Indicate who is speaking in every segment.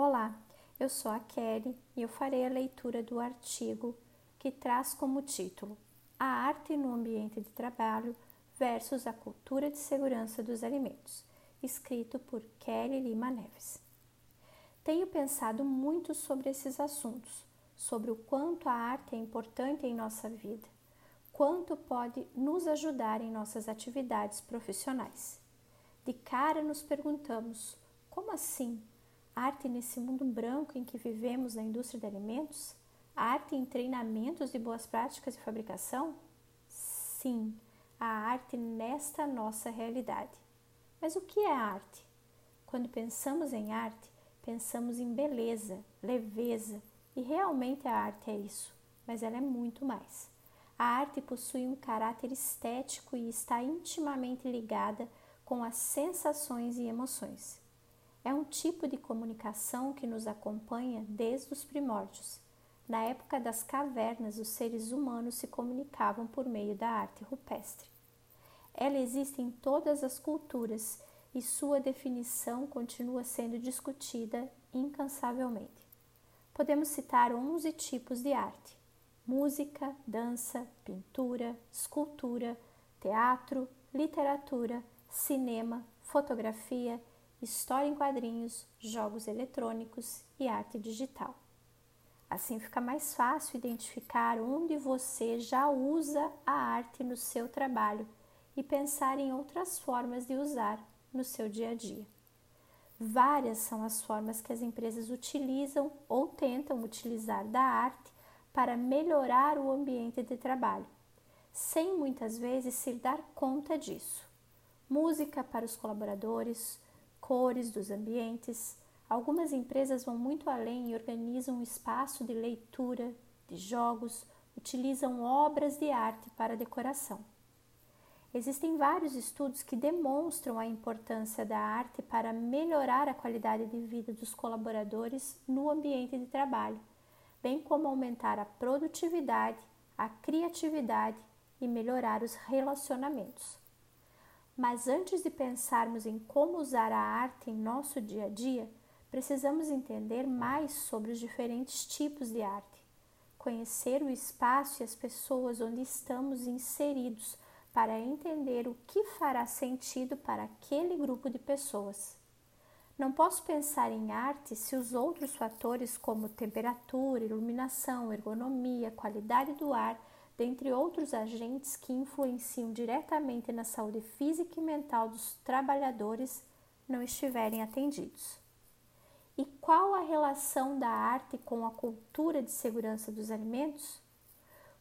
Speaker 1: Olá, eu sou a Kelly e eu farei a leitura do artigo que traz como título A arte no ambiente de trabalho versus a cultura de segurança dos alimentos, escrito por Kelly Lima Neves. Tenho pensado muito sobre esses assuntos, sobre o quanto a arte é importante em nossa vida, quanto pode nos ajudar em nossas atividades profissionais. De cara nos perguntamos: como assim? Arte nesse mundo branco em que vivemos na indústria de alimentos? Arte em treinamentos de boas práticas de fabricação? Sim, a arte nesta nossa realidade. Mas o que é arte? Quando pensamos em arte, pensamos em beleza, leveza, e realmente a arte é isso, mas ela é muito mais. A arte possui um caráter estético e está intimamente ligada com as sensações e emoções. É um tipo de comunicação que nos acompanha desde os primórdios. Na época das cavernas, os seres humanos se comunicavam por meio da arte rupestre. Ela existe em todas as culturas e sua definição continua sendo discutida incansavelmente. Podemos citar 11 tipos de arte: música, dança, pintura, escultura, teatro, literatura, cinema, fotografia, história em quadrinhos, jogos eletrônicos e arte digital. Assim fica mais fácil identificar onde você já usa a arte no seu trabalho e pensar em outras formas de usar no seu dia a dia. Várias são as formas que as empresas utilizam ou tentam utilizar da arte para melhorar o ambiente de trabalho, sem muitas vezes se dar conta disso música para os colaboradores, cores dos ambientes. Algumas empresas vão muito além e organizam um espaço de leitura, de jogos, utilizam obras de arte para decoração. Existem vários estudos que demonstram a importância da arte para melhorar a qualidade de vida dos colaboradores no ambiente de trabalho, bem como aumentar a produtividade, a criatividade e melhorar os relacionamentos. Mas antes de pensarmos em como usar a arte em nosso dia a dia, precisamos entender mais sobre os diferentes tipos de arte, conhecer o espaço e as pessoas onde estamos inseridos para entender o que fará sentido para aquele grupo de pessoas. Não posso pensar em arte se os outros fatores, como temperatura, iluminação, ergonomia, qualidade do ar, dentre outros agentes que influenciam diretamente na saúde física e mental dos trabalhadores, não estiverem atendidos. E qual a relação da arte com a cultura de segurança dos alimentos?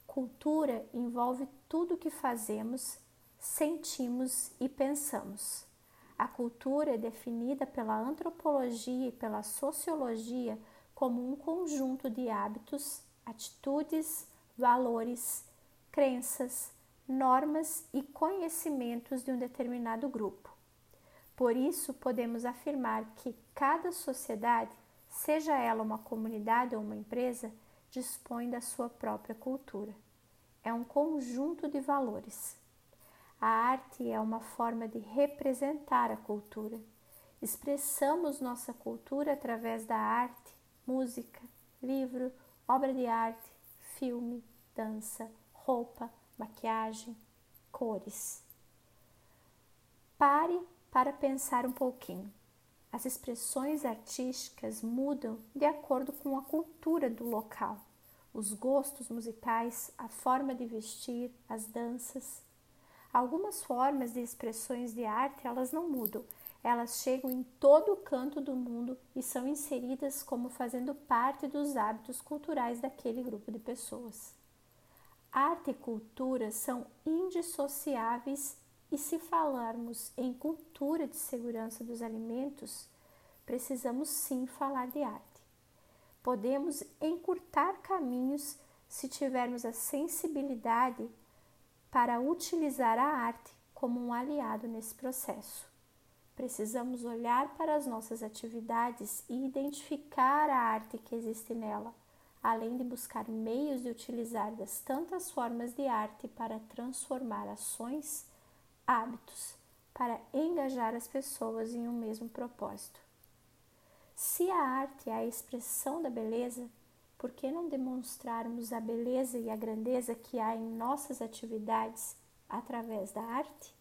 Speaker 1: Cultura envolve tudo o que fazemos, sentimos e pensamos. A cultura é definida pela antropologia e pela sociologia como um conjunto de hábitos, atitudes, valores, crenças, normas e conhecimentos de um determinado grupo. Por isso, podemos afirmar que cada sociedade, seja ela uma comunidade ou uma empresa, dispõe da sua própria cultura. É um conjunto de valores. A arte é uma forma de representar a cultura. Expressamos nossa cultura através da arte, música, livro, obra de arte, filme, dança, roupa, maquiagem, cores. Pare para pensar um pouquinho. As expressões artísticas mudam de acordo com a cultura do local, os gostos musicais, a forma de vestir, as danças. Algumas formas de expressões de arte elas não mudam, elas chegam em todo o canto do mundo e são inseridas como fazendo parte dos hábitos culturais daquele grupo de pessoas. Arte e cultura são indissociáveis e se falarmos em cultura de segurança dos alimentos, precisamos sim falar de arte. Podemos encurtar caminhos se tivermos a sensibilidade para utilizar a arte como um aliado nesse processo. Precisamos olhar para as nossas atividades e identificar a arte que existe nela além de buscar meios de utilizar das tantas formas de arte para transformar ações, hábitos, para engajar as pessoas em um mesmo propósito. Se a arte é a expressão da beleza, por que não demonstrarmos a beleza e a grandeza que há em nossas atividades através da arte?